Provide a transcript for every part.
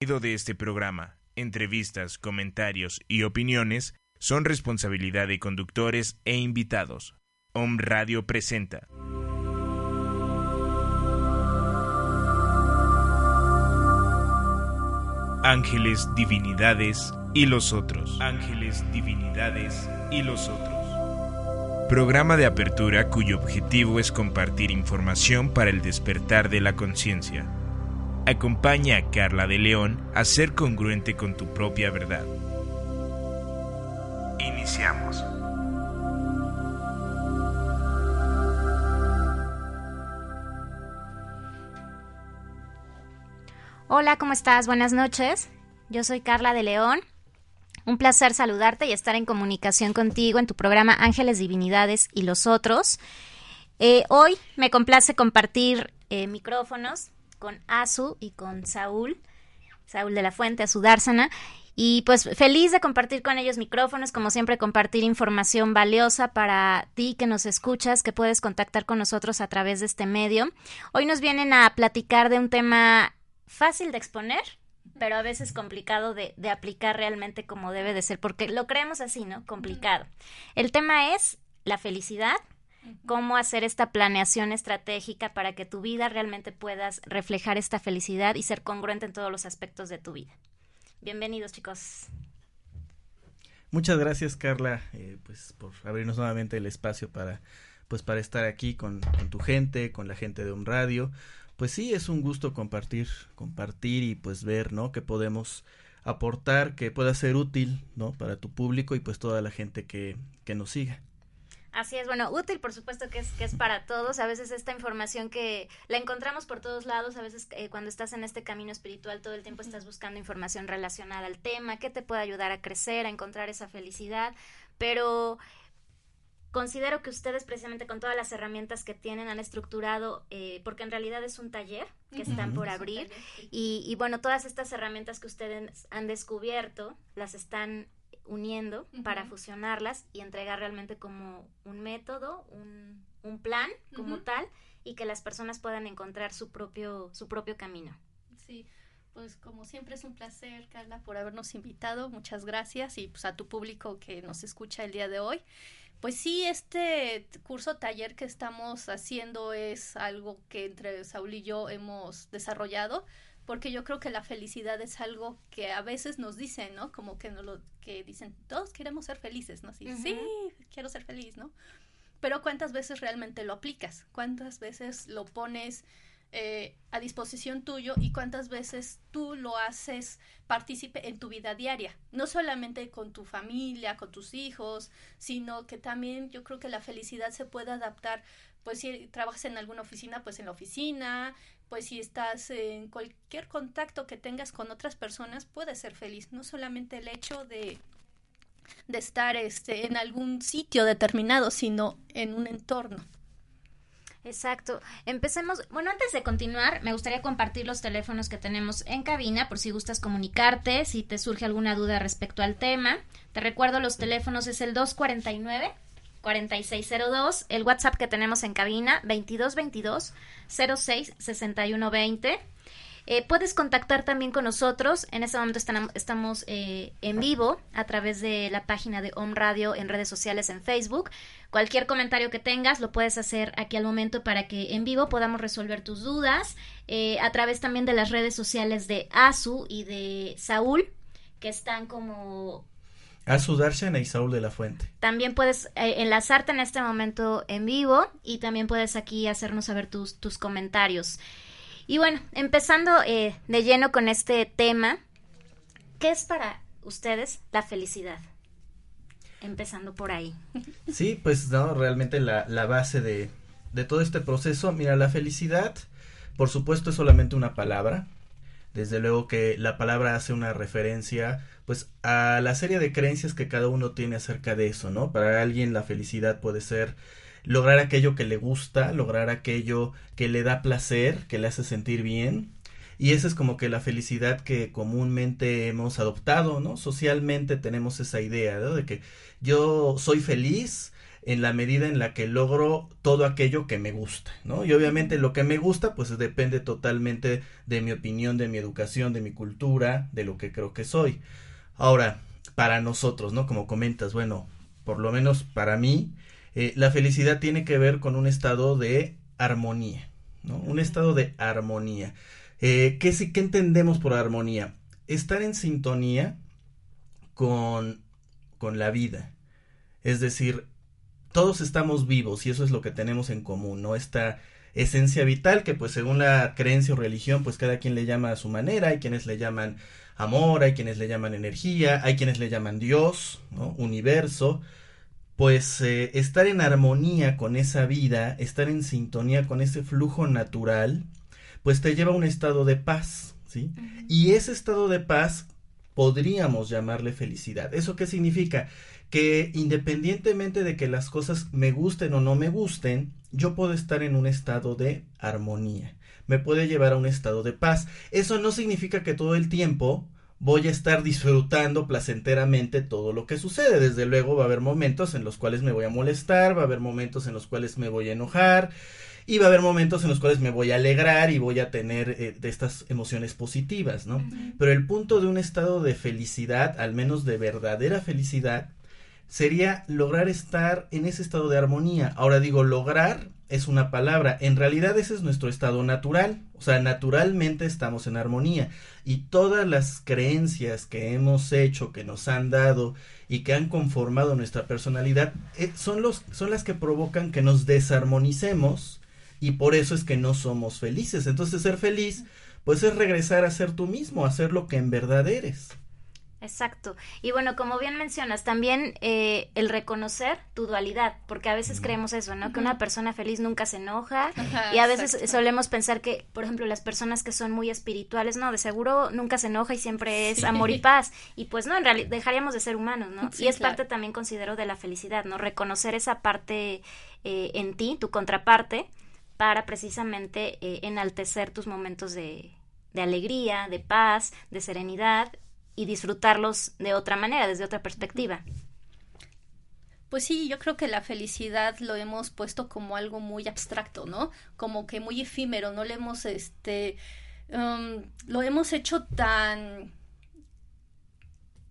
de este programa, entrevistas, comentarios y opiniones son responsabilidad de conductores e invitados. Om Radio presenta. Ángeles, divinidades y los otros. Ángeles, divinidades y los otros. Programa de apertura cuyo objetivo es compartir información para el despertar de la conciencia Acompaña a Carla de León a ser congruente con tu propia verdad. Iniciamos. Hola, ¿cómo estás? Buenas noches. Yo soy Carla de León. Un placer saludarte y estar en comunicación contigo en tu programa Ángeles, Divinidades y los otros. Eh, hoy me complace compartir eh, micrófonos con Azu y con Saúl, Saúl de la Fuente, Azu Dársana. Y pues feliz de compartir con ellos micrófonos, como siempre compartir información valiosa para ti que nos escuchas, que puedes contactar con nosotros a través de este medio. Hoy nos vienen a platicar de un tema fácil de exponer, pero a veces complicado de, de aplicar realmente como debe de ser, porque lo creemos así, ¿no? Complicado. El tema es la felicidad, cómo hacer esta planeación estratégica para que tu vida realmente puedas reflejar esta felicidad y ser congruente en todos los aspectos de tu vida. Bienvenidos chicos. Muchas gracias Carla, eh, pues por abrirnos nuevamente el espacio para, pues para estar aquí con, con, tu gente, con la gente de un radio. Pues sí, es un gusto compartir, compartir y pues ver, ¿no? Que podemos aportar, que pueda ser útil, ¿no? Para tu público y pues toda la gente que, que nos siga. Así es, bueno, útil por supuesto que es, que es para todos, a veces esta información que la encontramos por todos lados, a veces eh, cuando estás en este camino espiritual todo el tiempo estás buscando información relacionada al tema, que te puede ayudar a crecer, a encontrar esa felicidad, pero considero que ustedes precisamente con todas las herramientas que tienen han estructurado, eh, porque en realidad es un taller que están por abrir. y, y bueno, todas estas herramientas que ustedes han descubierto las están uniendo para fusionarlas y entregar realmente como un método, un, un plan como tal y que las personas puedan encontrar su propio, su propio camino. Sí, pues como siempre es un placer, Carla, por habernos invitado. Muchas gracias y pues a tu público que nos escucha el día de hoy. Pues sí, este curso taller que estamos haciendo es algo que entre Saúl y yo hemos desarrollado porque yo creo que la felicidad es algo que a veces nos dicen, ¿no? Como que no lo que dicen, todos queremos ser felices, ¿no? Sí, sí, quiero ser feliz, ¿no? Pero ¿cuántas veces realmente lo aplicas? ¿Cuántas veces lo pones eh, a disposición tuyo y cuántas veces tú lo haces partícipe en tu vida diaria? No solamente con tu familia, con tus hijos, sino que también yo creo que la felicidad se puede adaptar pues si trabajas en alguna oficina, pues en la oficina, pues si estás en cualquier contacto que tengas con otras personas, puedes ser feliz. No solamente el hecho de, de estar este, en algún sitio determinado, sino en un entorno. Exacto. Empecemos. Bueno, antes de continuar, me gustaría compartir los teléfonos que tenemos en cabina por si gustas comunicarte, si te surge alguna duda respecto al tema. Te recuerdo, los teléfonos es el 249 4602, el WhatsApp que tenemos en cabina 2222 06 61 20. puedes contactar también con nosotros. En este momento estamos eh, en vivo a través de la página de Home Radio en redes sociales en Facebook. Cualquier comentario que tengas lo puedes hacer aquí al momento para que en vivo podamos resolver tus dudas. Eh, a través también de las redes sociales de Azu y de Saúl, que están como a Sudarshan y Saúl de la Fuente. También puedes eh, enlazarte en este momento en vivo y también puedes aquí hacernos saber tus, tus comentarios. Y bueno, empezando eh, de lleno con este tema, ¿qué es para ustedes la felicidad? Empezando por ahí. Sí, pues no, realmente la, la base de, de todo este proceso, mira, la felicidad, por supuesto, es solamente una palabra. Desde luego que la palabra hace una referencia pues a la serie de creencias que cada uno tiene acerca de eso, ¿no? Para alguien la felicidad puede ser lograr aquello que le gusta, lograr aquello que le da placer, que le hace sentir bien. Y esa es como que la felicidad que comúnmente hemos adoptado, ¿no? Socialmente tenemos esa idea, ¿no? De que yo soy feliz en la medida en la que logro todo aquello que me gusta, ¿no? Y obviamente lo que me gusta pues depende totalmente de mi opinión, de mi educación, de mi cultura, de lo que creo que soy. Ahora, para nosotros, ¿no? Como comentas, bueno, por lo menos para mí, eh, la felicidad tiene que ver con un estado de armonía, ¿no? Un estado de armonía. Eh, ¿qué, ¿Qué entendemos por armonía? Estar en sintonía con, con la vida. Es decir, todos estamos vivos y eso es lo que tenemos en común, ¿no? Esta esencia vital que pues según la creencia o religión pues cada quien le llama a su manera, hay quienes le llaman amor, hay quienes le llaman energía, hay quienes le llaman Dios, ¿no? universo, pues eh, estar en armonía con esa vida, estar en sintonía con ese flujo natural, pues te lleva a un estado de paz, ¿sí? Y ese estado de paz podríamos llamarle felicidad. ¿Eso qué significa? que independientemente de que las cosas me gusten o no me gusten, yo puedo estar en un estado de armonía. Me puede llevar a un estado de paz. Eso no significa que todo el tiempo voy a estar disfrutando placenteramente todo lo que sucede. Desde luego va a haber momentos en los cuales me voy a molestar, va a haber momentos en los cuales me voy a enojar y va a haber momentos en los cuales me voy a alegrar y voy a tener eh, de estas emociones positivas, ¿no? Pero el punto de un estado de felicidad, al menos de verdadera felicidad, sería lograr estar en ese estado de armonía. Ahora digo, lograr es una palabra, en realidad ese es nuestro estado natural, o sea, naturalmente estamos en armonía y todas las creencias que hemos hecho, que nos han dado y que han conformado nuestra personalidad, eh, son, los, son las que provocan que nos desarmonicemos y por eso es que no somos felices. Entonces ser feliz, pues es regresar a ser tú mismo, a ser lo que en verdad eres. Exacto. Y bueno, como bien mencionas, también eh, el reconocer tu dualidad, porque a veces creemos eso, ¿no? Que una persona feliz nunca se enoja y a veces solemos pensar que, por ejemplo, las personas que son muy espirituales, no, de seguro nunca se enoja y siempre es amor y paz. Y pues no, en realidad dejaríamos de ser humanos, ¿no? y es parte también, considero, de la felicidad, ¿no? Reconocer esa parte eh, en ti, tu contraparte, para precisamente eh, enaltecer tus momentos de, de alegría, de paz, de serenidad y disfrutarlos de otra manera, desde otra perspectiva. Pues sí, yo creo que la felicidad lo hemos puesto como algo muy abstracto, ¿no? Como que muy efímero, no le hemos, este, um, lo hemos hecho tan,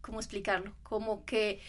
¿cómo explicarlo? Como que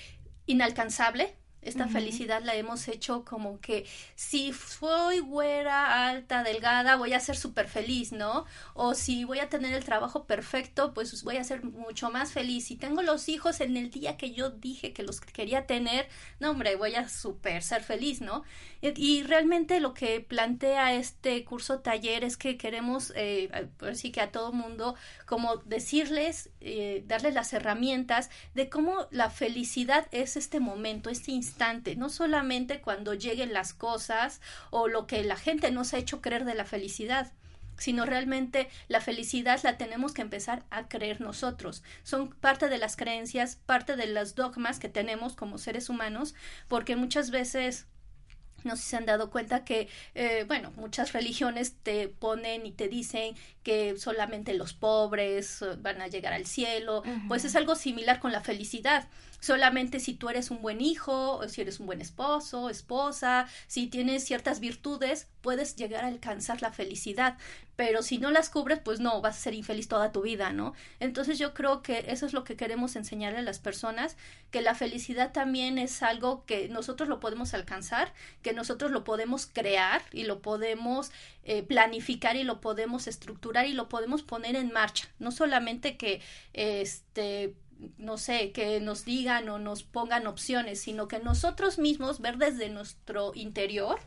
inalcanzable, esta felicidad la hemos hecho como que si soy güera, alta, delgada, voy a ser súper feliz, ¿no? O si voy a tener el trabajo perfecto, pues voy a ser mucho más feliz. Si tengo los hijos en el día que yo dije que los quería tener, no, hombre, voy a súper ser feliz, ¿no? Y, realmente lo que plantea este curso taller es que queremos, eh, sí que a todo mundo, como decirles, eh, darles las herramientas de cómo la felicidad es este momento, este instante no solamente cuando lleguen las cosas o lo que la gente nos ha hecho creer de la felicidad sino realmente la felicidad la tenemos que empezar a creer nosotros. Son parte de las creencias, parte de los dogmas que tenemos como seres humanos, porque muchas veces no sé si se han dado cuenta que, eh, bueno, muchas religiones te ponen y te dicen que solamente los pobres eh, van a llegar al cielo, pues es algo similar con la felicidad solamente si tú eres un buen hijo, o si eres un buen esposo, esposa, si tienes ciertas virtudes, puedes llegar a alcanzar la felicidad, pero si no las cubres, pues no, vas a ser infeliz toda tu vida, ¿no? Entonces yo creo que eso es lo que queremos enseñarle a las personas, que la felicidad también es algo que nosotros lo podemos alcanzar, que nosotros lo podemos crear y lo podemos eh, planificar y lo podemos estructurar y lo podemos poner en marcha, no solamente que este no sé, que nos digan o nos pongan opciones, sino que nosotros mismos ver desde nuestro interior,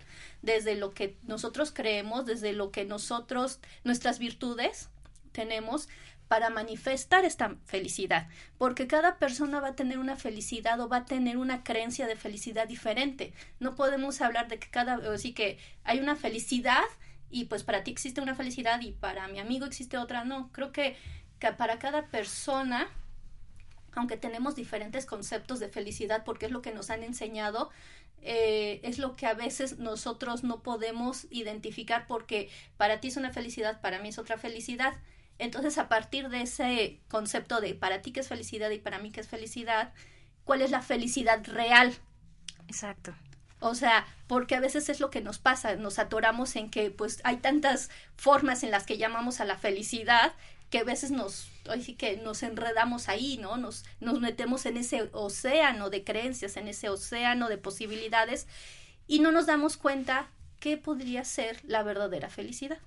desde lo que nosotros creemos, desde lo que nosotros, nuestras virtudes tenemos para manifestar esta felicidad, porque cada persona va a tener una felicidad o va a tener una creencia de felicidad diferente. No podemos hablar de que cada, así que hay una felicidad y pues para ti existe una felicidad y para mi amigo existe otra, no, creo que para cada persona aunque tenemos diferentes conceptos de felicidad porque es lo que nos han enseñado, eh, es lo que a veces nosotros no podemos identificar porque para ti es una felicidad, para mí es otra felicidad. Entonces, a partir de ese concepto de para ti que es felicidad y para mí que es felicidad, ¿cuál es la felicidad real? Exacto. O sea, porque a veces es lo que nos pasa, nos atoramos en que pues hay tantas formas en las que llamamos a la felicidad que a veces nos, que nos enredamos ahí, ¿no? Nos, nos metemos en ese océano de creencias, en ese océano de posibilidades y no nos damos cuenta qué podría ser la verdadera felicidad.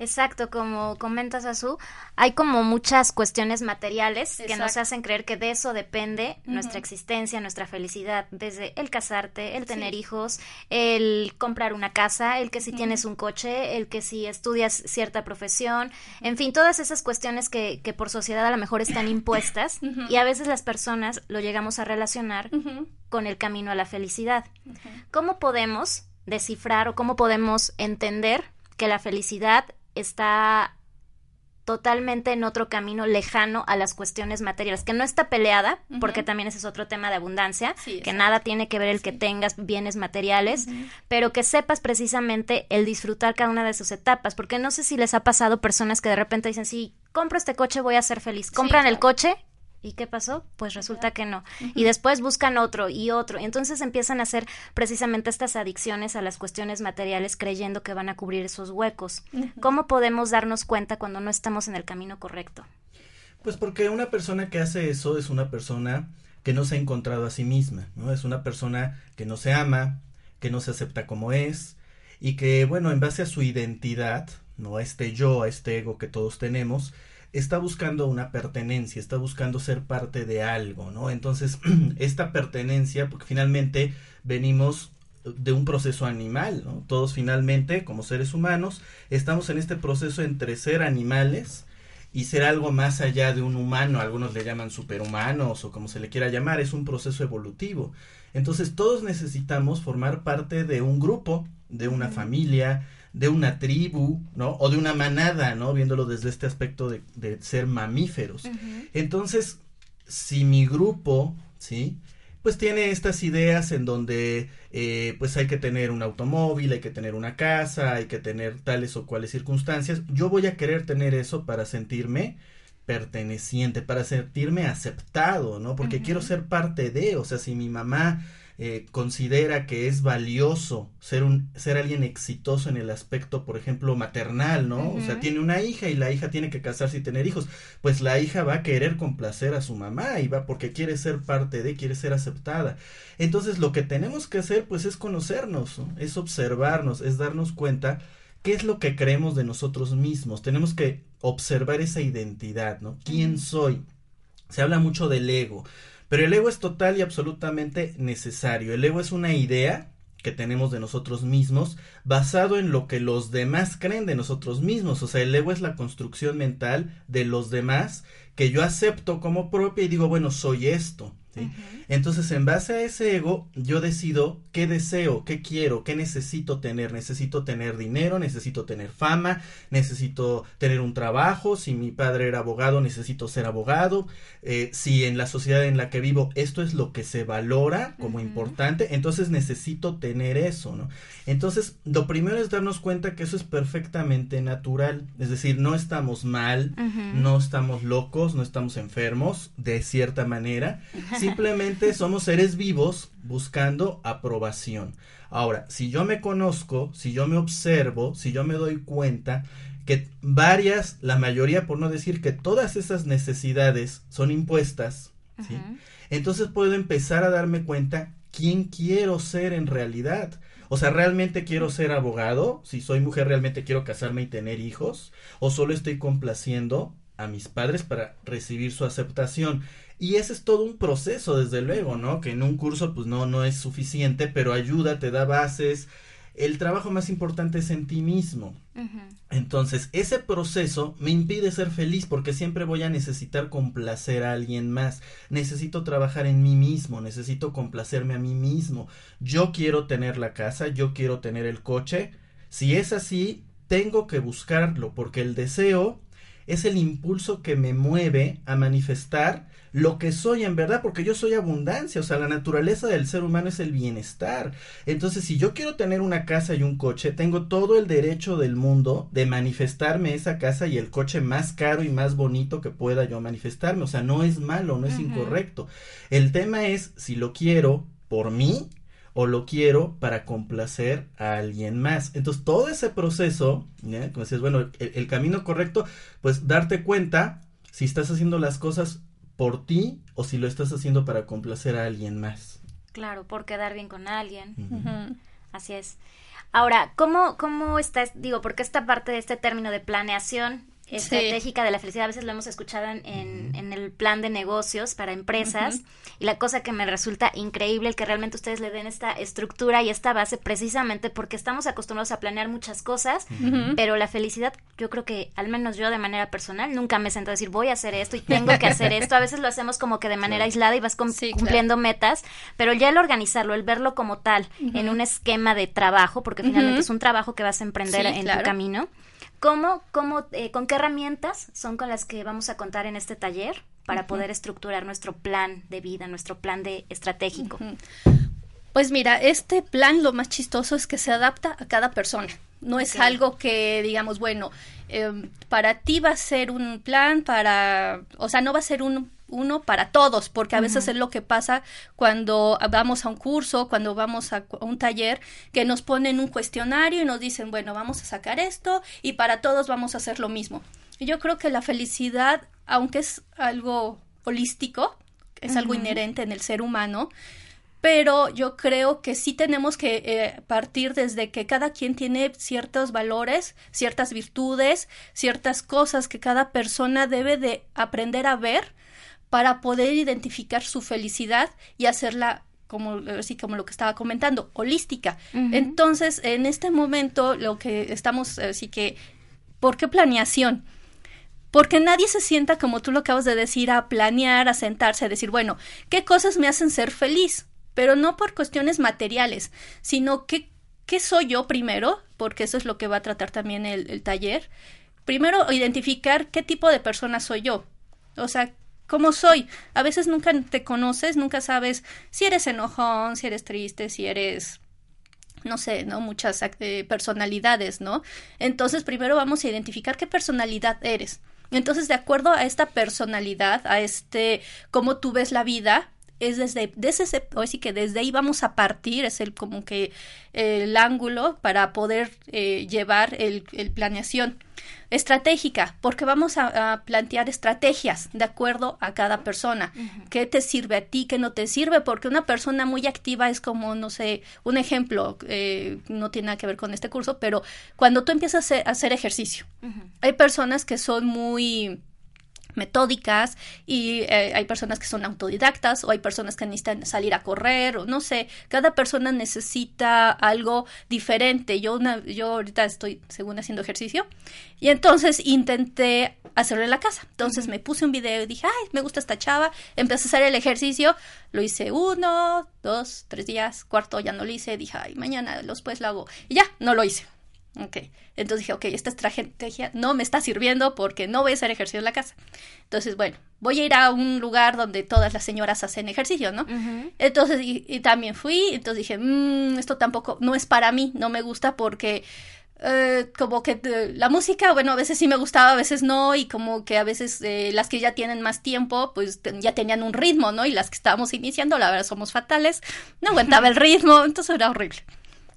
Exacto, como comentas Azú, hay como muchas cuestiones materiales que nos hacen creer que de eso depende nuestra existencia, nuestra felicidad, desde el casarte, el tener hijos, el comprar una casa, el que si tienes un coche, el que si estudias cierta profesión, en fin, todas esas cuestiones que, que por sociedad a lo mejor están impuestas y a veces las personas lo llegamos a relacionar con el camino a la felicidad. ¿Cómo podemos descifrar o cómo podemos entender que la felicidad está totalmente en otro camino lejano a las cuestiones materiales, que no está peleada, porque también ese es otro tema de abundancia, que nada tiene que ver el que tengas bienes materiales, pero que sepas precisamente el disfrutar cada una de sus etapas, porque no sé si les ha pasado personas que de repente dicen, sí, compro este coche, voy a ser feliz, compran el coche ¿Y qué pasó? Pues resulta que no. Y después buscan otro y otro. Y entonces empiezan a hacer precisamente estas adicciones a las cuestiones materiales creyendo que van a cubrir esos huecos. ¿Cómo podemos darnos cuenta cuando no estamos en el camino correcto? Pues porque una persona que hace eso es una persona que no se ha encontrado a sí misma, ¿no? Es una persona que no se ama, que no se acepta como es y que, bueno, en base a su identidad, ¿no? A este yo, a este ego que todos tenemos, está buscando una pertenencia, está buscando ser parte de algo, ¿no? Entonces, esta pertenencia, porque finalmente venimos de un proceso animal, ¿no? Todos finalmente, como seres humanos, estamos en este proceso entre ser animales y ser algo más allá de un humano, algunos le llaman superhumanos o como se le quiera llamar, es un proceso evolutivo. Entonces todos necesitamos formar parte de un grupo, de una familia, de una tribu, ¿no? O de una manada, ¿no? Viéndolo desde este aspecto de, de ser mamíferos. Entonces, si mi grupo, ¿sí? Pues tiene estas ideas en donde eh, pues hay que tener un automóvil, hay que tener una casa, hay que tener tales o cuales circunstancias. Yo voy a querer tener eso para sentirme perteneciente, para sentirme aceptado, ¿no? Porque quiero ser parte de, o sea, si mi mamá eh, considera que es valioso ser un ser alguien exitoso en el aspecto por ejemplo maternal no o sea tiene una hija y la hija tiene que casarse y tener hijos. Pues la hija va a querer complacer a su mamá y va porque quiere ser parte de quiere ser aceptada. Entonces lo que tenemos que hacer pues es conocernos es observarnos es darnos cuenta qué es lo que creemos de nosotros mismos. Tenemos que observar esa identidad no quién soy se habla mucho del ego pero el ego es total y absolutamente necesario. El ego es una idea que tenemos de nosotros mismos basado en lo que los demás creen de nosotros mismos. O sea, el ego es la construcción mental de los demás que yo acepto como propia y digo, bueno, soy esto. Entonces, en base a ese ego, yo decido qué deseo, qué quiero, qué necesito tener. Necesito tener dinero, necesito tener fama, necesito tener un trabajo. Si mi padre era abogado, necesito ser abogado. Eh, si en la sociedad en la que vivo esto es lo que se valora como importante, entonces necesito tener eso, ¿no? Entonces, lo primero es darnos cuenta que eso es perfectamente natural. Es decir, no estamos mal, no estamos locos, no estamos enfermos, de cierta manera. Simplemente somos seres vivos buscando aprobación. Ahora, si yo me conozco, si yo me observo, si yo me doy cuenta que varias, la mayoría, por no decir que todas esas necesidades son impuestas, entonces puedo empezar a darme cuenta quién quiero ser en realidad. O sea, ¿realmente quiero ser abogado? Si soy mujer, ¿realmente quiero casarme y tener hijos? ¿O solo estoy complaciendo a mis padres para recibir su aceptación? Y ese es todo un proceso, desde luego, ¿no? Que en un curso pues no, no es suficiente, pero ayuda, te da bases. El trabajo más importante es en ti mismo. Entonces, ese proceso me impide ser feliz porque siempre voy a necesitar complacer a alguien más. Necesito trabajar en mí mismo, necesito complacerme a mí mismo. Yo quiero tener la casa, yo quiero tener el coche. Si es así, tengo que buscarlo porque el deseo es el impulso que me mueve a manifestar lo que soy en verdad, porque yo soy abundancia, o sea, la naturaleza del ser humano es el bienestar. Entonces, si yo quiero tener una casa y un coche, tengo todo el derecho del mundo de manifestarme esa casa y el coche más caro y más bonito que pueda yo manifestarme. O sea, no es malo, no es incorrecto. El tema es si lo quiero por mí o lo quiero para complacer a alguien más. Entonces, todo ese proceso, ¿ya? como dices, bueno, el, el, camino correcto, pues darte cuenta si estás haciendo las cosas por ti o si lo estás haciendo para complacer a alguien más. Claro, por quedar bien con alguien. Así es. Ahora, ¿cómo, ¿cómo estás? Digo, porque esta parte de este término de planeación estratégica de la felicidad, a veces lo hemos escuchado en, en, el plan de negocios para empresas, y la cosa que me resulta increíble, el que realmente ustedes le den esta estructura y esta base precisamente porque estamos acostumbrados a planear muchas cosas, pero la felicidad, yo creo que al menos yo de manera personal, nunca me siento a decir voy a hacer esto y tengo que hacer esto, a veces lo hacemos como que de manera aislada y vas cumpliendo metas, pero ya el organizarlo, el verlo como tal, en un esquema de trabajo, porque finalmente es un trabajo que vas a emprender en tu camino, ¿Cómo, cómo, eh, con qué herramientas son con las que vamos a contar en este taller para poder estructurar nuestro plan de vida, nuestro plan de estratégico? Pues mira, este plan lo más chistoso es que se adapta a cada persona. No es algo que digamos, bueno, em, para ti va a ser un plan para, o sea, no va a ser un uno para todos, porque a veces es lo que pasa cuando vamos a un curso, cuando vamos a, un taller, que nos ponen un cuestionario y nos dicen, bueno, vamos a sacar esto y para todos vamos a hacer lo mismo. yo creo que la felicidad, aunque es algo holístico, es algo inherente en el ser humano, pero yo creo que sí tenemos que eh, partir desde que cada quien tiene ciertos valores, ciertas virtudes, ciertas cosas que cada persona debe de aprender a ver para poder identificar su felicidad y hacerla como así como lo que estaba comentando, holística. Entonces, en este momento lo que estamos así que ¿por qué planeación? Porque nadie se sienta como tú lo acabas de decir a planear, a sentarse, a decir, bueno, ¿qué cosas me hacen ser feliz? Pero no por cuestiones materiales, sino qué, qué soy yo primero, porque eso es lo que va a tratar también el, el taller. Primero, identificar qué tipo de persona soy yo. O sea, cómo soy. A veces nunca te conoces, nunca sabes si eres enojón, si eres triste, si eres no sé, ¿no? Muchas eh, personalidades, ¿no? Entonces, primero vamos a identificar qué personalidad eres. Entonces, de acuerdo a esta personalidad, a este cómo tú ves la vida, es desde, desde ese, que desde ahí vamos a partir, es el como que el ángulo para poder eh, llevar el, el, planeación estratégica, porque vamos a, plantear estrategias de acuerdo a cada persona. ¿Qué te sirve a ti? ¿Qué no te sirve? Porque una persona muy activa es como, no sé, un ejemplo, eh, no tiene nada que ver con este curso, pero cuando tú empiezas a hacer, ejercicio, hay personas que son muy metódicas y eh, hay personas que son autodidactas o hay personas que necesitan salir a correr o no sé, cada persona necesita algo diferente. Yo, una, yo ahorita estoy según haciendo ejercicio y entonces intenté hacerlo en la casa. Entonces me puse un video y dije, ay, me gusta esta chava, empecé a hacer el ejercicio, lo hice uno, dos, tres días, cuarto ya no lo hice, dije, ay, mañana después lo hago y ya, no lo hice. Ok, entonces dije, ok, esta estrategia no me está sirviendo porque no voy a hacer ejercicio en la casa. Entonces, bueno, voy a ir a un lugar donde todas las señoras hacen ejercicio, ¿no? Entonces, y, también fui, entonces dije, mmm, esto tampoco, no es para mí, no me gusta porque eh, como que eh, la música, bueno, a veces sí me gustaba, a veces no, y como que a veces eh, las que ya tienen más tiempo, pues ya tenían un ritmo, ¿no? Y las que estábamos iniciando, la verdad, somos fatales, no aguantaba el ritmo, entonces era horrible.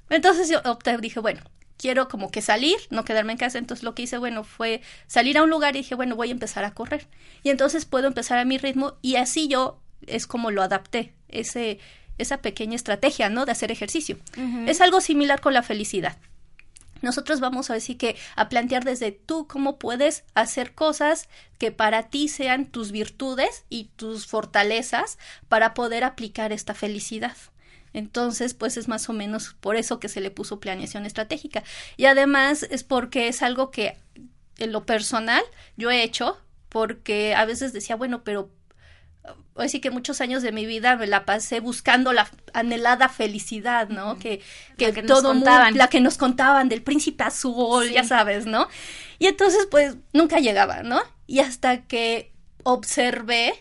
Entonces yo opté, dije, bueno, quiero como que salir, no quedarme en casa. Entonces lo que hice, bueno, fue salir a un lugar y dije, bueno, voy a empezar a correr. Y entonces puedo empezar a mi ritmo y así yo es como lo adapté, ese, esa pequeña estrategia, ¿no? De hacer ejercicio. Es algo similar con la felicidad. Nosotros vamos a decir que a plantear desde tú cómo puedes hacer cosas que para ti sean tus virtudes y tus fortalezas para poder aplicar esta felicidad. Entonces, pues es más o menos por eso que se le puso planeación estratégica. Y además es porque es algo que en lo personal yo he hecho, porque a veces decía, bueno, pero así que muchos años de mi vida me la pasé buscando la anhelada felicidad, ¿no? Que, que, todo contaban. la que nos contaban del príncipe azul, ya sabes, ¿no? Y entonces, pues, nunca llegaba, ¿no? Y hasta que observé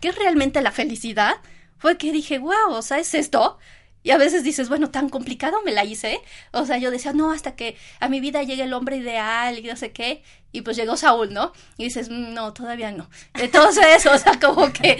qué es realmente la felicidad, fue que dije, wow, o sea, es esto. Y a veces dices, bueno, tan complicado me la hice. O sea, yo decía, no, hasta que a mi vida llegue el hombre ideal y no sé qué. Y pues llegó Saúl, ¿no? Y dices, mm, no, todavía no. Entonces, o sea, como que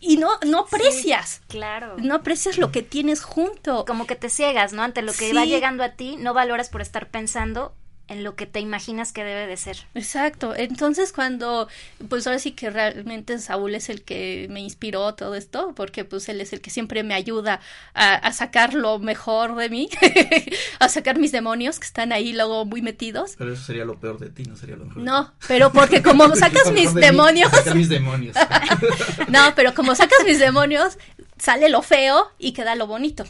y no, no aprecias. claro. No aprecias lo que tienes junto. Como que te ciegas, ¿no? Ante lo que Sí. va llegando a ti, no valoras por estar pensando en lo que te imaginas que debe de ser. Exacto. Entonces cuando, pues ahora sí que realmente Saúl es el que me inspiró todo esto, porque pues él es el que siempre me ayuda a, a sacar lo mejor de mí, a sacar mis demonios que están ahí luego muy metidos. Pero eso sería lo peor de ti, no sería lo mejor. No, pero porque como sacas mis de demonios, sacar mis demonios. no, pero como sacas mis demonios, sale lo feo y queda lo bonito.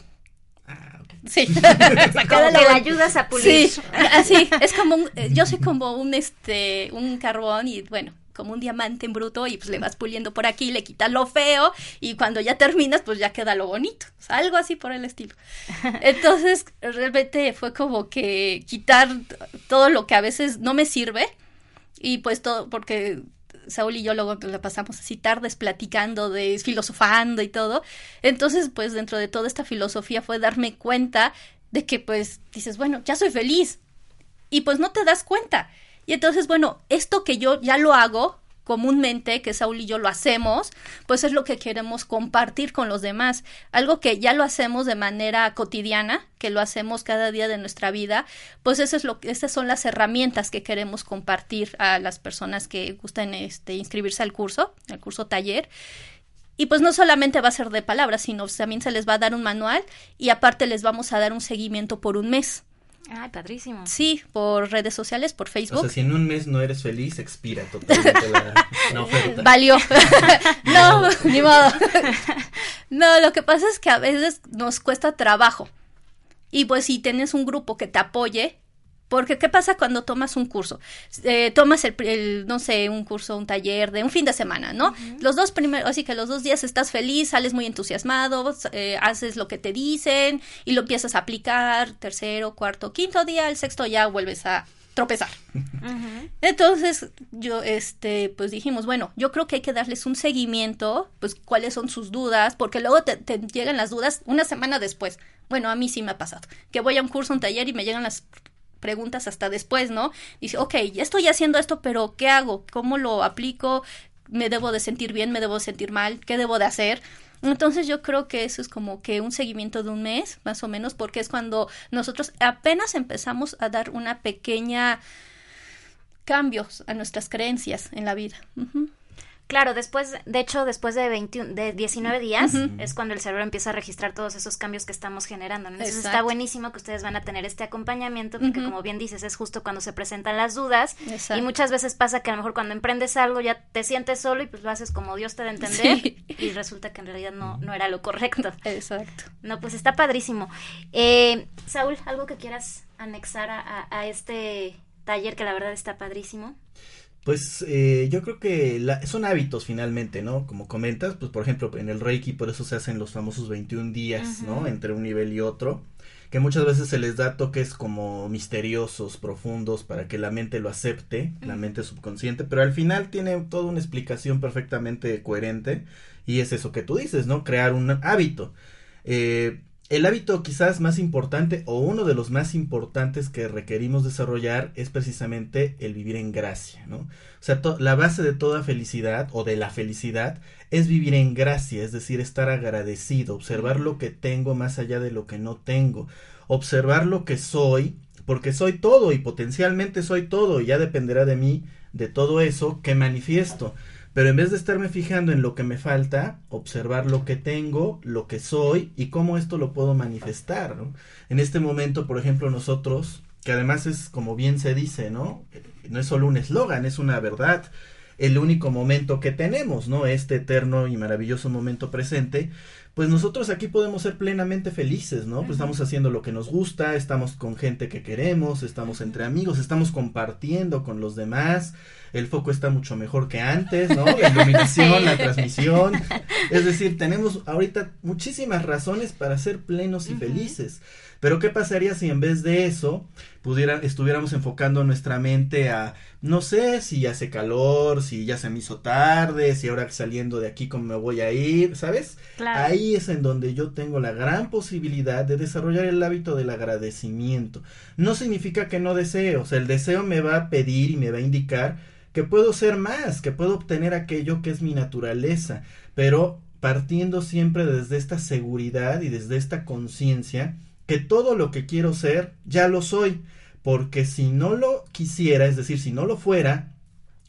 Sí. Como que lo la ayudas a pulir. Sí, así, es como un, yo soy como un, este, un carbón y bueno, como un diamante en bruto y pues le vas puliendo por aquí, le quitas lo feo y cuando ya terminas pues ya queda lo bonito, o sea, algo así por el estilo. Entonces, realmente fue como que quitar todo lo que a veces no me sirve y pues todo, porque Saúl y yo luego la pasamos así tardes platicando, de filosofando y todo. Entonces, pues dentro de toda esta filosofía fue darme cuenta de que pues dices, bueno, ya soy feliz. Y pues no te das cuenta. Y entonces, bueno, esto que yo ya lo hago comúnmente, que Saúl y yo lo hacemos, pues es lo que queremos compartir con los demás. Algo que ya lo hacemos de manera cotidiana, que lo hacemos cada día de nuestra vida, pues eso es lo que, esas son las herramientas que queremos compartir a las personas que gustan este, inscribirse al curso, al curso taller. Y pues no solamente va a ser de palabras, sino también se les va a dar un manual y aparte les vamos a dar un seguimiento por un mes. Ay, padrísimo. Sí, por redes sociales, por O Facebook. sea, si en un mes no eres feliz, expira totalmente la, la oferta. Valió. no, ni modo. no, lo que pasa es que a veces nos cuesta trabajo. Y pues si tienes un grupo que te apoye, porque ¿qué pasa cuando tomas un curso? Eh, tomas el, el, no sé, un curso, un taller de un fin de semana, ¿no? Los dos primeros, así que los dos días estás feliz, sales muy entusiasmado, eh, haces lo que te dicen y lo empiezas a aplicar, tercero, cuarto, quinto día, el sexto ya vuelves a tropezar. Entonces, yo, este, pues dijimos, bueno, yo creo que hay que darles un seguimiento, pues cuáles son sus dudas, porque luego te, te llegan las dudas una semana después. Bueno, a mí sí me ha pasado, que voy a un curso, un taller y me llegan las preguntas hasta después, ¿no? Dice, ok, ya estoy haciendo esto, pero ¿qué hago? ¿Cómo lo aplico? ¿Me debo de sentir bien? ¿Me debo de sentir mal? ¿Qué debo de hacer? Entonces yo creo que eso es como que un seguimiento de un mes, más o menos, porque es cuando nosotros apenas empezamos a dar una pequeña cambios a nuestras creencias en la vida. Claro, después, de hecho, después de 21, de 19 días es cuando el cerebro empieza a registrar todos esos cambios que estamos generando. ¿no? Entonces está buenísimo que ustedes van a tener este acompañamiento porque como bien dices, es justo cuando se presentan las dudas Exacto. y muchas veces pasa que a lo mejor cuando emprendes algo ya te sientes solo y pues lo haces como Dios te da a entender Sí. y resulta que en realidad no, no era lo correcto. Exacto. No, pues está padrísimo. Eh, Saúl, ¿algo que quieras anexar a, a- a este taller que la verdad está padrísimo? Pues eh, yo creo que la- son hábitos finalmente, ¿no? Como comentas, pues por ejemplo en el Reiki por eso se hacen los famosos 21 días. ¿no? Entre un nivel y otro, que muchas veces se les da toques como misteriosos, profundos, para que la mente lo acepte, la mente subconsciente, pero al final tiene toda una explicación perfectamente coherente y es eso que tú dices, ¿no? Crear un hábito. Eh, el hábito quizás más importante o uno de los más importantes que requerimos desarrollar es precisamente el vivir en gracia, ¿no? O sea, la base de toda felicidad o de la felicidad es vivir en gracia, es decir, estar agradecido, observar lo que tengo más allá de lo que no tengo, observar lo que soy, porque soy todo y potencialmente soy todo, y ya dependerá de mí, de todo eso que manifiesto. Pero en vez de estarme fijando en lo que me falta, observar lo que tengo, lo que soy y cómo esto lo puedo manifestar, ¿no? En este momento, por ejemplo, nosotros, que además es como bien se dice, ¿no? No es solo un eslogan, es una verdad. El único momento que tenemos, ¿no? Este eterno y maravilloso momento presente, pues nosotros aquí podemos ser plenamente felices, ¿no? Pues estamos haciendo lo que nos gusta, estamos con gente que queremos, estamos entre amigos, estamos compartiendo con los demás, el foco está mucho mejor que antes, ¿no? La iluminación, la transmisión. Es decir, tenemos ahorita muchísimas razones para ser plenos y felices. Pero ¿qué pasaría si en vez de eso pudiera, estuviéramos enfocando nuestra mente a, no sé, si hace calor, si ya se me hizo tarde, si ahora saliendo de aquí cómo me voy a ir, ¿sabes? Claro. Ahí es en donde yo tengo la gran posibilidad de desarrollar el hábito del agradecimiento. No significa que no desee, o sea, el deseo me va a pedir y me va a indicar que puedo ser más, que puedo obtener aquello que es mi naturaleza, pero partiendo siempre desde esta seguridad y desde esta conciencia que todo lo que quiero ser ya lo soy, porque si no lo quisiera, es decir, si no lo fuera,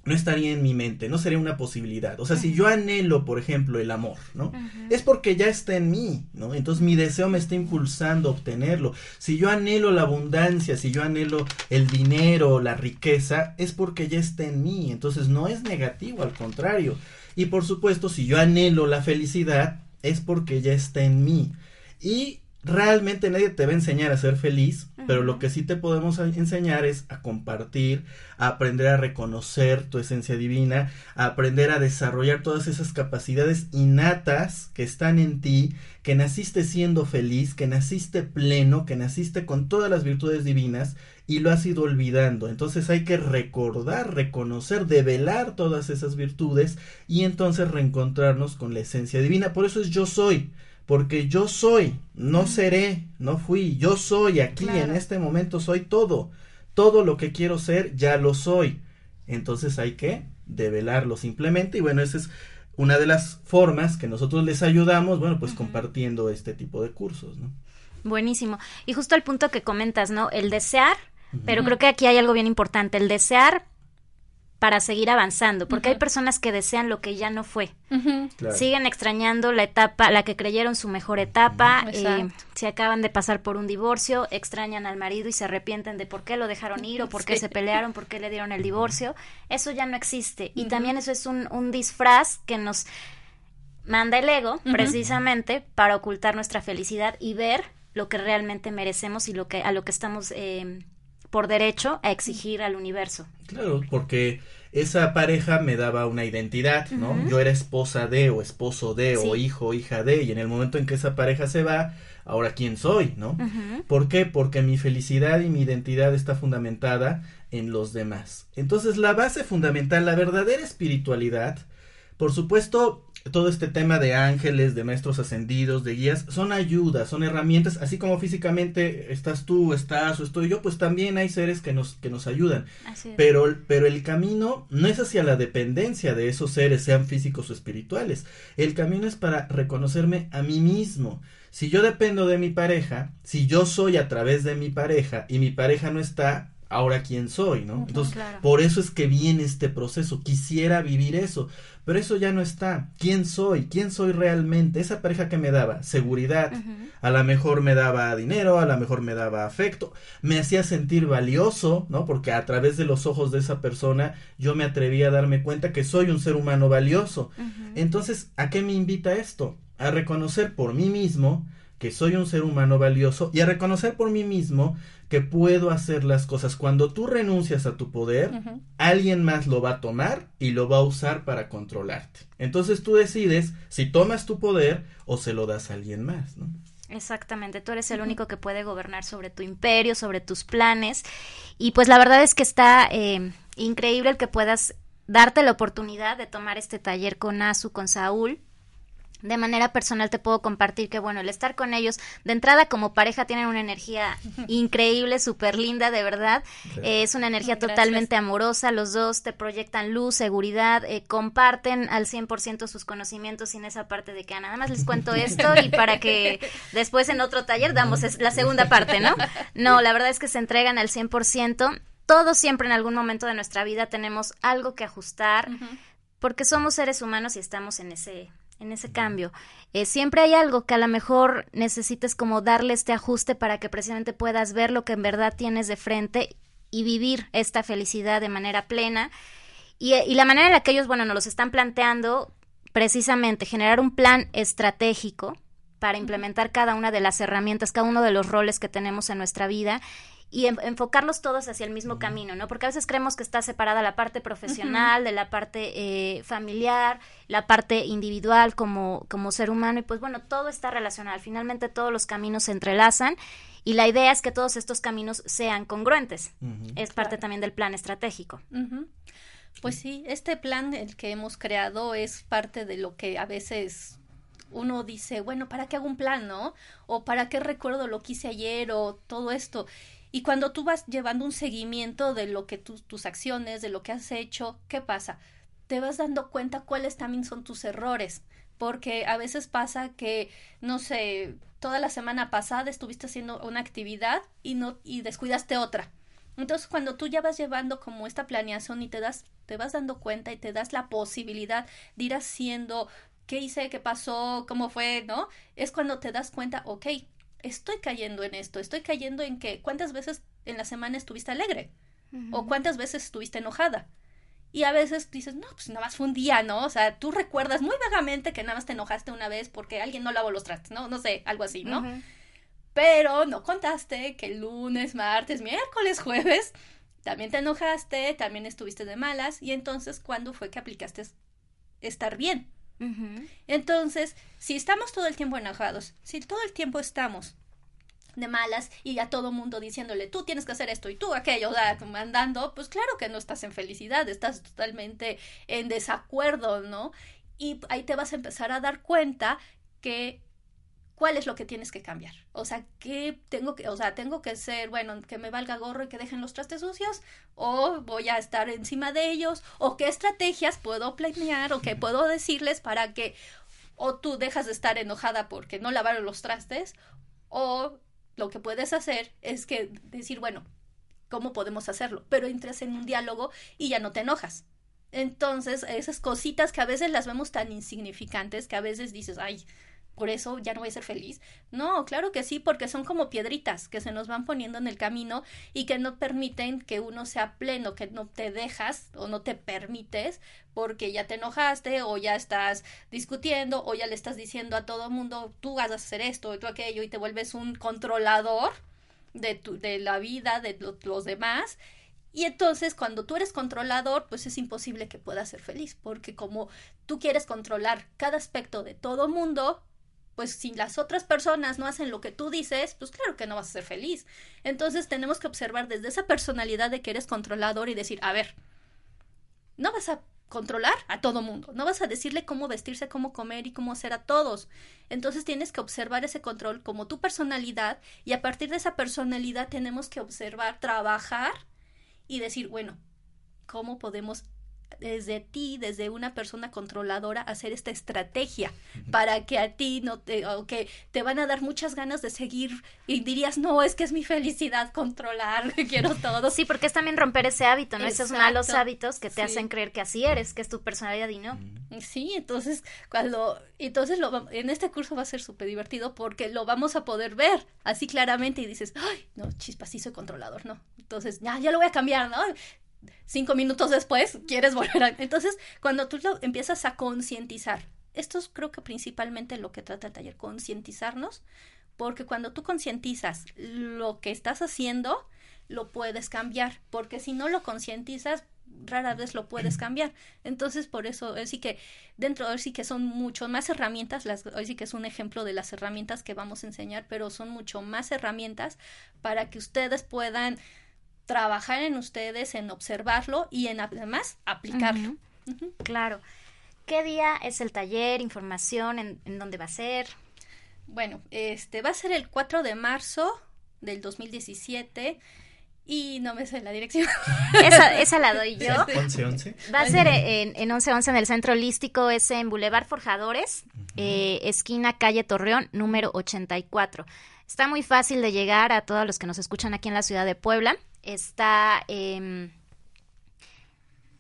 no estaría en mi mente, no sería una posibilidad. O sea, si yo anhelo, por ejemplo, el amor, ¿no? Es porque ya está en mí, ¿no? Entonces mi deseo me está impulsando a obtenerlo. Si yo anhelo la abundancia, si yo anhelo el dinero, la riqueza, es porque ya está en mí. Entonces no es negativo, al contrario. Y por supuesto, si yo anhelo la felicidad, es porque ya está en mí. Y realmente nadie te va a enseñar a ser feliz, pero lo que sí te podemos enseñar es a compartir, a aprender a reconocer tu esencia divina, a aprender a desarrollar todas esas capacidades innatas que están en ti, que naciste siendo feliz, que naciste pleno, que naciste con todas las virtudes divinas y lo has ido olvidando. Entonces hay que recordar, reconocer, develar todas esas virtudes y entonces reencontrarnos con la esencia divina. Por eso es yo soy porque yo soy, no seré, no fui, yo soy aquí en este momento, soy todo. Todo lo que quiero ser, ya lo soy. Entonces hay que develarlo simplemente y bueno, esa es una de las formas que nosotros les ayudamos, bueno, pues compartiendo este tipo de cursos, ¿no? Buenísimo. Y justo el punto que comentas, ¿no? El desear, pero creo que aquí hay algo bien importante, el desear para seguir avanzando, porque hay personas que desean lo que ya no fue. Siguen extrañando la etapa, la que creyeron su mejor etapa, eh, si acaban de pasar por un divorcio, extrañan al marido y se arrepienten de por qué lo dejaron ir o por qué se pelearon, por qué le dieron el divorcio. Eso ya no existe. Y también eso es un, un, disfraz que nos manda el ego, precisamente, para ocultar nuestra felicidad y ver lo que realmente merecemos y lo que, a lo que estamos eh, por derecho a exigir al universo. Claro, porque esa pareja me daba una identidad, ¿no? Yo era esposa de o esposo de o hijo o hija de y en el momento en que esa pareja se va, ahora quién soy, ¿no? ¿Por qué? Porque mi felicidad y mi identidad está fundamentada en los demás. Entonces la base fundamental, la verdadera espiritualidad, por supuesto, todo este tema de ángeles, de maestros ascendidos, de guías, son ayudas, son herramientas, así como físicamente estás tú, estás o estoy yo, pues también hay seres que nos, que nos ayudan. Pero, pero el camino no es hacia la dependencia de esos seres, sean físicos o espirituales. El camino es para reconocerme a mí mismo. Si yo dependo de mi pareja, si yo soy a través de mi pareja y mi pareja no está, ahora quién soy, ¿no? Entonces, por eso es que viene este proceso. Quisiera vivir eso, pero eso ya no está. ¿Quién soy? ¿Quién soy realmente? Esa pareja que me daba seguridad, a lo mejor me daba dinero, a lo mejor me daba afecto, me hacía sentir valioso, ¿no? Porque a través de los ojos de esa persona yo me atreví a darme cuenta que soy un ser humano valioso. Entonces, ¿a qué me invita esto? A reconocer por mí mismo que soy un ser humano valioso y a reconocer por mí mismo que puedo hacer las cosas. Cuando tú renuncias a tu poder, alguien más lo va a tomar y lo va a usar para controlarte. Entonces tú decides si tomas tu poder o se lo das a alguien más, ¿no? Exactamente, tú eres el único que puede gobernar sobre tu imperio, sobre tus planes. Y pues la verdad es que está eh, increíble el que puedas darte la oportunidad de tomar este taller con Azu, con Saúl, de manera personal te puedo compartir que, bueno, el estar con ellos, de entrada como pareja tienen una energía increíble, súper linda, de verdad. es una energía totalmente amorosa, los dos te proyectan luz, seguridad, eh, comparten al 100% sus conocimientos sin esa parte de que ah, nada más les cuento esto y para que después en otro taller damos la segunda parte, ¿no? No, la verdad es que se entregan al 100%. Todos siempre en algún momento de nuestra vida tenemos algo que ajustar. porque somos seres humanos y estamos en ese en ese cambio. Eh, siempre hay algo que a lo mejor necesites como darle este ajuste para que precisamente puedas ver lo que en verdad tienes de frente y vivir esta felicidad de manera plena. Y, y la manera en la que ellos, bueno, nos los están planteando, precisamente generar un plan estratégico para implementar cada una de las herramientas, cada uno de los roles que tenemos en nuestra vida y enfocarlos todos hacia el mismo camino, ¿no? Porque a veces creemos que está separada la parte profesional de la parte eh, familiar, la parte individual como, como ser humano y pues bueno, todo está relacionado. Finalmente todos los caminos se entrelazan y la idea es que todos estos caminos sean congruentes. Es parte también del plan estratégico. Pues sí, este plan el que hemos creado es parte de lo que a veces uno dice, bueno, ¿para qué hago un plan, no? O ¿para qué recuerdo lo que hice ayer o todo esto? Y cuando tú vas llevando un seguimiento de lo que tus acciones, de lo que has hecho, ¿qué pasa? te vas dando cuenta cuáles también son tus errores, porque a veces pasa que, no sé, toda la semana pasada estuviste haciendo una actividad y no y descuidaste otra. Entonces, cuando tú ya vas llevando como esta planeación y te das te vas dando cuenta y te das la posibilidad de ir haciendo qué hice, qué pasó, cómo fue, ¿no? Es cuando te das cuenta, ok, estoy cayendo en esto, estoy cayendo en que cuántas veces en la semana estuviste alegre o cuántas veces estuviste enojada. Y a veces dices, no, pues nada más fue un día, ¿no? O sea, tú recuerdas muy vagamente que nada más te enojaste una vez porque alguien no lavó los trastes, ¿no? No sé, algo así, ¿no? Pero no contaste que el lunes, martes, miércoles, jueves, también te enojaste, también estuviste de malas. Y entonces, ¿cuándo fue que aplicaste estar bien? Entonces, si estamos todo el tiempo enojados, si todo el tiempo estamos de malas y a todo mundo diciéndole tú tienes que hacer esto y tú aquello, sea, mandando, pues claro que no estás en felicidad, estás totalmente en desacuerdo, ¿no? Y ahí te vas a empezar a dar cuenta que cuál es lo que tienes que cambiar. O sea, ¿qué tengo que, o sea, tengo que ser, bueno, que me valga gorro y que dejen los trastes sucios, o voy a estar encima de ellos, o qué estrategias puedo planear, o qué puedo decirles para que o tú dejas de estar enojada porque no lavaron los trastes, o lo que puedes hacer es que decir, bueno, ¿cómo podemos hacerlo? Pero entres en un diálogo y ya no te enojas. Entonces, esas cositas que a veces las vemos tan insignificantes que a veces dices, ay, por eso ya no voy a ser feliz. No, claro que sí, porque son como piedritas que se nos van poniendo en el camino y que no permiten que uno sea pleno, que no te dejas o no te permites porque ya te enojaste o ya estás discutiendo o ya le estás diciendo a todo mundo tú vas a hacer esto y tú aquello y te vuelves un controlador de, tu, de la vida de los demás. Y entonces cuando tú eres controlador, pues es imposible que puedas ser feliz, porque como tú quieres controlar cada aspecto de todo mundo, pues si las otras personas no hacen lo que tú dices, pues claro que no vas a ser feliz. Entonces tenemos que observar desde esa personalidad de que eres controlador y decir, a ver, no vas a controlar a todo mundo, no vas a decirle cómo vestirse, cómo comer y cómo hacer a todos. Entonces tienes que observar ese control como tu personalidad y a partir de esa personalidad tenemos que observar, trabajar y decir, bueno, ¿cómo podemos desde ti, desde una persona controladora, hacer esta estrategia para que a ti no te, o que te van a dar muchas ganas de seguir y dirías, no, es que es mi felicidad controlar, quiero todo. Sí, porque es también romper ese hábito, ¿no? Esos malos hábitos que te hacen creer que así eres, que es tu personalidad y no. Sí, entonces cuando, entonces lo, en este curso va a ser súper divertido porque lo vamos a poder ver así claramente y dices, ay, no, chispa, sí soy controlador, no. Entonces, ya, ya lo voy a cambiar, ¿no? Cinco minutos después quieres volver a... Entonces, cuando tú lo empiezas a concientizar, esto es creo que principalmente lo que trata el taller, concientizarnos, porque cuando tú concientizas lo que estás haciendo, lo puedes cambiar, porque si no lo concientizas, rara vez lo puedes cambiar. Entonces, por eso, sí que dentro, de sí que son mucho más herramientas, las, hoy sí que es un ejemplo de las herramientas que vamos a enseñar, pero son mucho más herramientas para que ustedes puedan trabajar en ustedes, en observarlo y en además aplicarlo. Claro. ¿Qué día es el taller? ¿Información? ¿En, en dónde va a ser? Bueno, este va a ser el 4 de marzo del 2017 y no me sé la dirección. Esa, esa la doy yo. ¿11-11? Va a ser en, en 11-11 en el Centro Holístico, es en Boulevard Forjadores, eh, esquina calle Torreón, número 84. Está muy fácil de llegar a todos los que nos escuchan aquí en la ciudad de Puebla está, eh,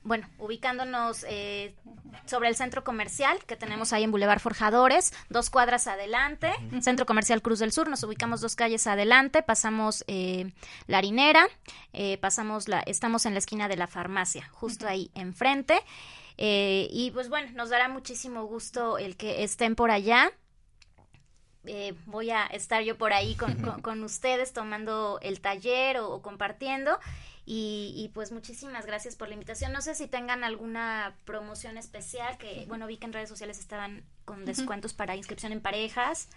bueno, ubicándonos eh, sobre el centro comercial que tenemos ahí en Boulevard Forjadores, dos cuadras adelante, Centro Comercial Cruz del Sur, nos ubicamos dos calles adelante, pasamos eh, la harinera, eh, pasamos la, estamos en la esquina de la farmacia, justo ahí enfrente. Eh, y pues bueno, nos dará muchísimo gusto el que estén por allá. Eh, voy a estar yo por ahí con, con, ustedes tomando el taller o, compartiendo. Y, y, pues muchísimas gracias por la invitación. No sé si tengan alguna promoción especial, que bueno, vi que en redes sociales estaban con descuentos para inscripción en parejas.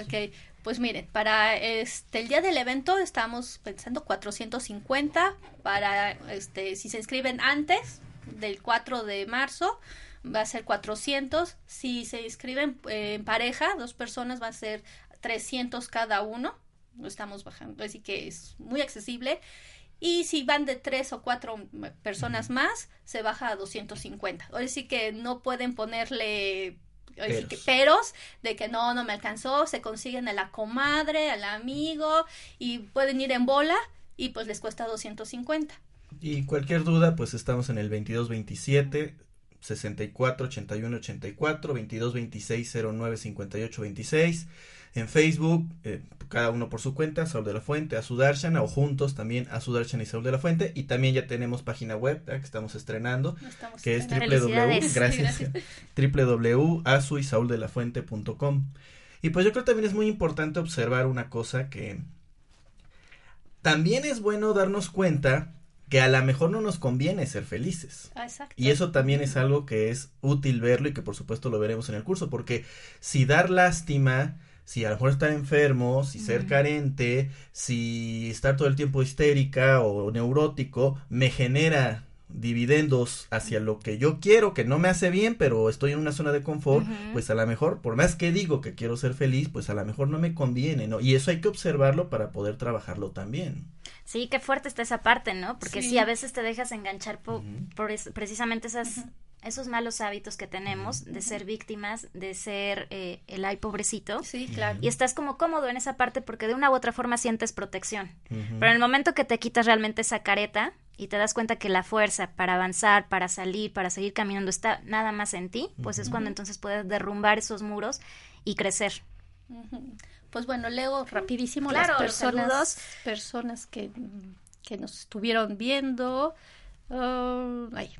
Ok, pues miren, para este el día del evento estamos pensando 450 para este si se inscriben antes del 4 de marzo va a ser 400. Si se inscriben eh, en pareja, dos personas, va a ser 300 cada uno. Lo estamos bajando, así que es muy accesible. y si van de tres o cuatro personas más, se baja a 250. Ahora sí que no pueden ponerle peros. de que no, no me alcanzó, se consiguen a la comadre, al amigo y pueden ir en bola y pues les cuesta 250. Y cualquier duda, pues estamos en el 2227 64 81 84 22 26 09 58 26 en Facebook, eh, cada uno por su cuenta, Saúl de la Fuente, Azudarshan, o juntos también Azudarshan y Saúl de la Fuente. Y también ya tenemos página web que estamos estrenando, que es www, gracias, www.azu y pues yo creo que también es muy importante observar una cosa que también es bueno darnos cuenta que a lo mejor no nos conviene ser felices. Ah, exacto. Y eso también es algo que es útil verlo y que por supuesto lo veremos en el curso, porque si dar lástima, si a lo mejor estar enfermo, si ser carente, si estar todo el tiempo histérica o neurótico, me genera dividendos hacia lo que yo quiero, que no me hace bien, pero estoy en una zona de confort, pues a lo mejor, por más que digo que quiero ser feliz, pues a lo mejor no me conviene, ¿no? Y eso hay que observarlo para poder trabajarlo también. Sí, qué fuerte está esa parte, ¿no? Porque sí, a veces te dejas enganchar por, precisamente esas esos malos hábitos que tenemos de ser víctimas, de ser eh, el ay pobrecito. Sí, claro. Y estás como cómodo en esa parte porque de una u otra forma sientes protección. Pero en el momento que te quitas realmente esa careta y te das cuenta que la fuerza para avanzar, para salir, para seguir caminando está nada más en ti, pues es cuando entonces puedes derrumbar esos muros y crecer. Pues bueno, leo rapidísimo las personas, personas que, que nos estuvieron viendo. Uh, ay,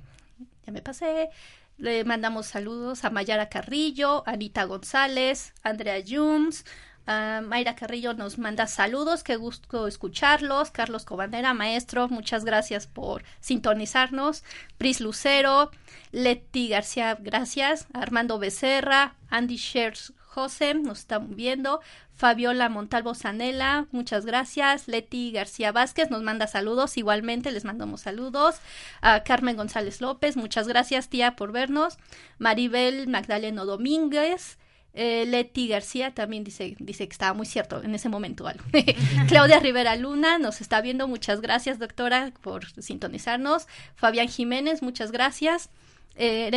ya me pasé. Le mandamos saludos a Mayara Carrillo, Anita González, Andrea Jums, Mayra Carrillo nos manda saludos, qué gusto escucharlos. Carlos Cobandera, maestro, muchas gracias por sintonizarnos. Pris Lucero, Leti García, gracias. Armando Becerra, Andy Shers José, nos están viendo. Fabiola Montalvo Zanela, muchas gracias. Leti García Vázquez nos manda saludos, igualmente les mandamos saludos. A Carmen González López, muchas gracias tía por vernos. Maribel Magdaleno Domínguez. Eh, Leti García también dice, dice que estaba muy cierto en ese momento algo. Claudia Rivera Luna nos está viendo, muchas gracias doctora por sintonizarnos. Fabián Jiménez, muchas gracias. Eh,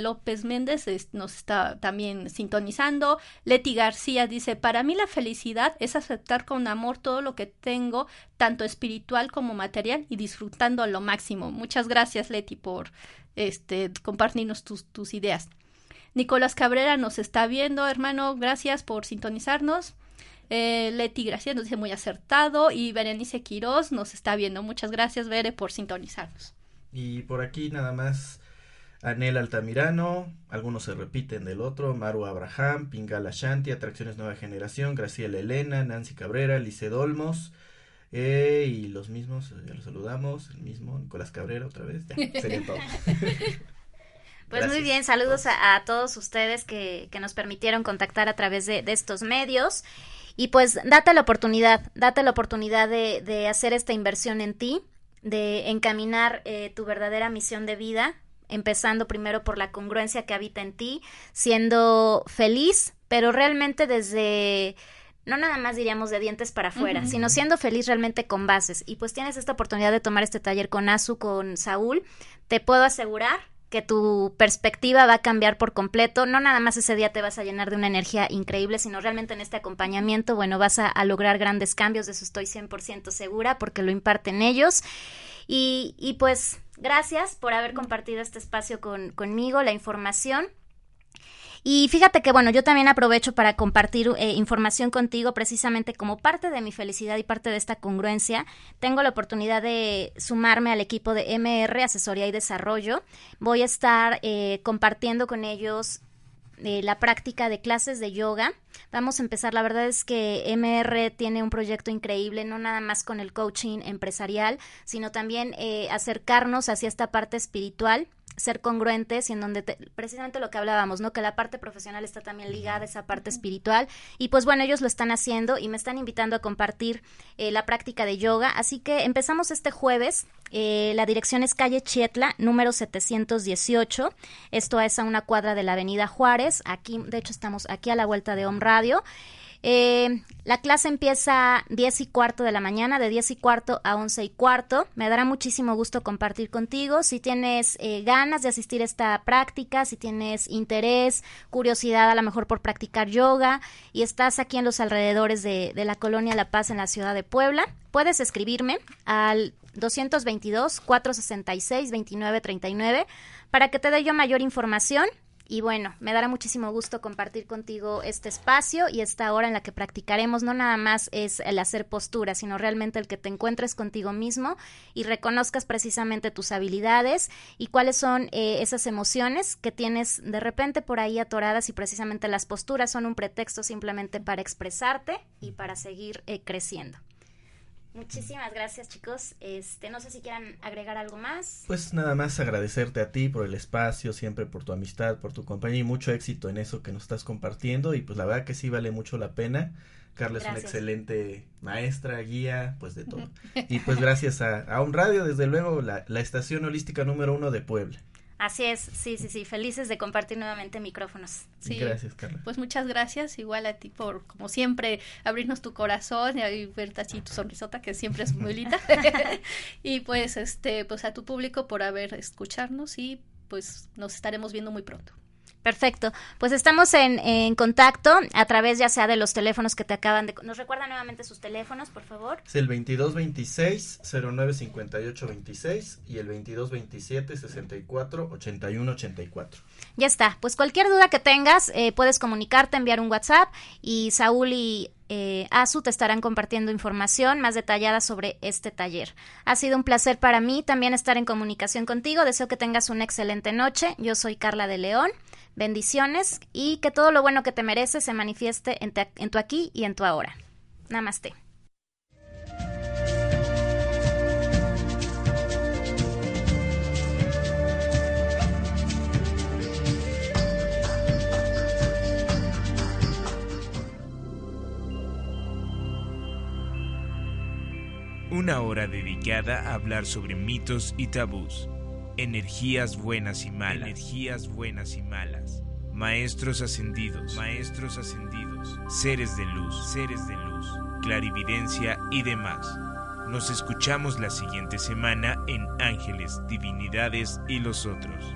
López Méndez nos está también sintonizando. Leti García dice, para mí la felicidad es aceptar con amor todo lo que tengo, tanto espiritual como material, y disfrutando a lo máximo. Muchas gracias, Leti, por este, compartirnos tus, tus ideas. Nicolás Cabrera nos está viendo, hermano, gracias por sintonizarnos. Eh, Leti Gracia nos dice muy acertado y Berenice Quiroz nos está viendo. Muchas gracias, Bere, por sintonizarnos. Y por aquí nada más Anel Altamirano, algunos se repiten del otro, Maru Abraham, Pingala Shanti, Atracciones Nueva Generación, Graciela Elena, Nancy Cabrera, Lice Dolmos, eh, y los mismos, ya los saludamos, el mismo, Nicolás Cabrera otra vez, ya, sería todo. Pues muy bien, saludos a, todos ustedes que, que, nos permitieron contactar a través de, de, estos medios. Y pues date la oportunidad, date la oportunidad de, de hacer esta inversión en ti, de encaminar eh, tu verdadera misión de vida, empezando primero por la congruencia que habita en ti, siendo feliz, pero realmente desde no nada más diríamos de dientes para afuera, sino siendo feliz realmente con bases. Y pues tienes esta oportunidad de tomar este taller con Azu, con Saúl. Te puedo asegurar que tu perspectiva va a cambiar por completo. No nada más ese día te vas a llenar de una energía increíble, sino realmente en este acompañamiento, bueno, vas a, lograr grandes cambios, de eso estoy 100% segura, porque lo imparten ellos. Y, y pues Gracias por haber compartido este espacio con, conmigo, la información. Y fíjate que, bueno, yo también aprovecho para compartir eh, información contigo precisamente como parte de mi felicidad y parte de esta congruencia. Tengo la oportunidad de sumarme al equipo de MR, Asesoría y Desarrollo. Voy a estar eh, compartiendo con ellos la práctica de clases de yoga. Vamos a empezar, la verdad es que MR tiene un proyecto increíble, no nada más con el coaching empresarial, sino también eh, acercarnos hacia esta parte espiritual ser congruentes y en donde precisamente lo que hablábamos, ¿no? Que la parte profesional está también ligada a esa parte espiritual. Y pues bueno, ellos lo están haciendo y me están invitando a compartir eh, la práctica de yoga, así que empezamos este jueves, eh, la dirección es calle Chietla, número 718, esto es a una cuadra de la avenida Juárez, aquí, de hecho estamos aquí a la vuelta de Home Radio, Eh, la clase empieza 10 y cuarto de la mañana, de 10 y cuarto a 11 y cuarto. Me dará muchísimo gusto compartir contigo. Si tienes eh, ganas de asistir a esta práctica, si tienes interés, curiosidad a lo mejor por practicar yoga y estás aquí en los alrededores de, de la colonia La Paz en la ciudad de Puebla, puedes escribirme al 222-466-2939 para que te dé yo mayor información y bueno, me dará muchísimo gusto compartir contigo este espacio y esta hora en la que practicaremos no nada más es el hacer postura, sino realmente el que te encuentres contigo mismo y reconozcas precisamente tus habilidades y cuáles son eh, esas emociones que tienes de repente por ahí atoradas y precisamente las posturas son un pretexto simplemente para expresarte y para seguir eh, creciendo. Muchísimas gracias, chicos. Este, no sé si quieran agregar algo más. Pues nada más agradecerte a ti por el espacio, siempre por tu amistad, por tu compañía y mucho éxito en eso que nos estás compartiendo y pues la verdad que sí vale mucho la pena. Carla es una excelente maestra, guía, pues de todo. Y pues gracias a, a un radio, desde luego, la, la estación holística número uno de Puebla. Así es, sí, sí, sí, felices de compartir nuevamente micrófonos. Sí, gracias, Carla. Pues muchas gracias, igual a ti por, como siempre, abrirnos tu corazón y verte así tu sonrisota, que siempre es muy linda. y pues, este, pues a tu público por haber escucharnos y pues nos estaremos viendo muy pronto. Perfecto. Pues estamos en, en, contacto a través ya sea de los teléfonos que te acaban de... ¿Nos recuerdan nuevamente sus teléfonos, por favor? Es el 2226-095826 y el 2227-648184. Ya está. Pues cualquier duda que tengas, eh, puedes comunicarte, enviar un WhatsApp y Saúl y eh, Azu te estarán compartiendo información más detallada sobre este taller. Ha sido un placer para mí también estar en comunicación contigo. Deseo que tengas una excelente noche. Yo soy Carla de León. Bendiciones y que todo lo bueno que te mereces se manifieste en, te, en tu aquí y en tu ahora. Namaste. Una hora dedicada a hablar sobre mitos y tabús energías buenas y malas, energías buenas y malas, maestros ascendidos, maestros ascendidos, seres de luz, seres de luz, clarividencia y demás. Nos escuchamos la siguiente semana en Ángeles, Divinidades y los otros.